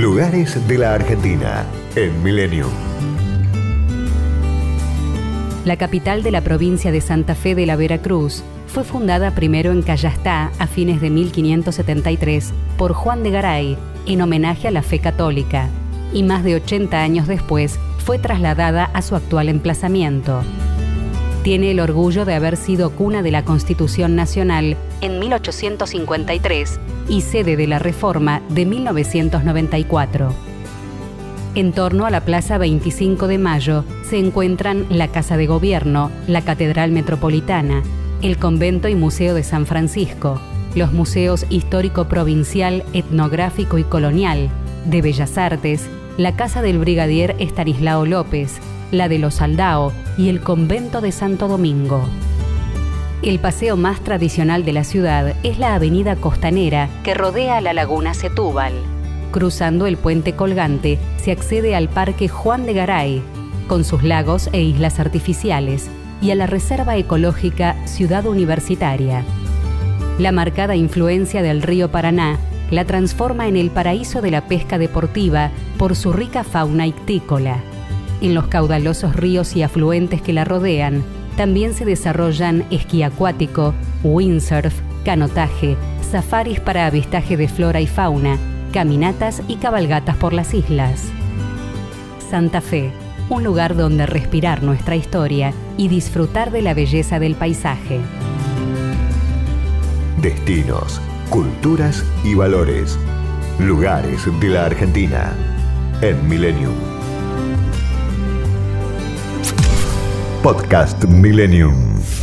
Lugares de la Argentina en Milenio. La capital de la provincia de Santa Fe de la Veracruz fue fundada primero en Callastá a fines de 1573 por Juan de Garay en homenaje a la fe católica y más de 80 años después fue trasladada a su actual emplazamiento. Tiene el orgullo de haber sido cuna de la Constitución Nacional en 1853 y sede de la Reforma de 1994. En torno a la Plaza 25 de Mayo se encuentran la Casa de Gobierno, la Catedral Metropolitana, el Convento y Museo de San Francisco, los museos histórico provincial, etnográfico y colonial, de Bellas Artes, la Casa del Brigadier Estanislao López, la de los Aldao y el Convento de Santo Domingo. El paseo más tradicional de la ciudad es la avenida costanera que rodea la laguna Setúbal. Cruzando el puente colgante se accede al Parque Juan de Garay, con sus lagos e islas artificiales, y a la Reserva Ecológica Ciudad Universitaria. La marcada influencia del río Paraná la transforma en el paraíso de la pesca deportiva por su rica fauna ictícola. En los caudalosos ríos y afluentes que la rodean, también se desarrollan esquí acuático, windsurf, canotaje, safaris para avistaje de flora y fauna, caminatas y cabalgatas por las islas. Santa Fe, un lugar donde respirar nuestra historia y disfrutar de la belleza del paisaje. Destinos, culturas y valores. Lugares de la Argentina en Millennium. Podcast Millennium.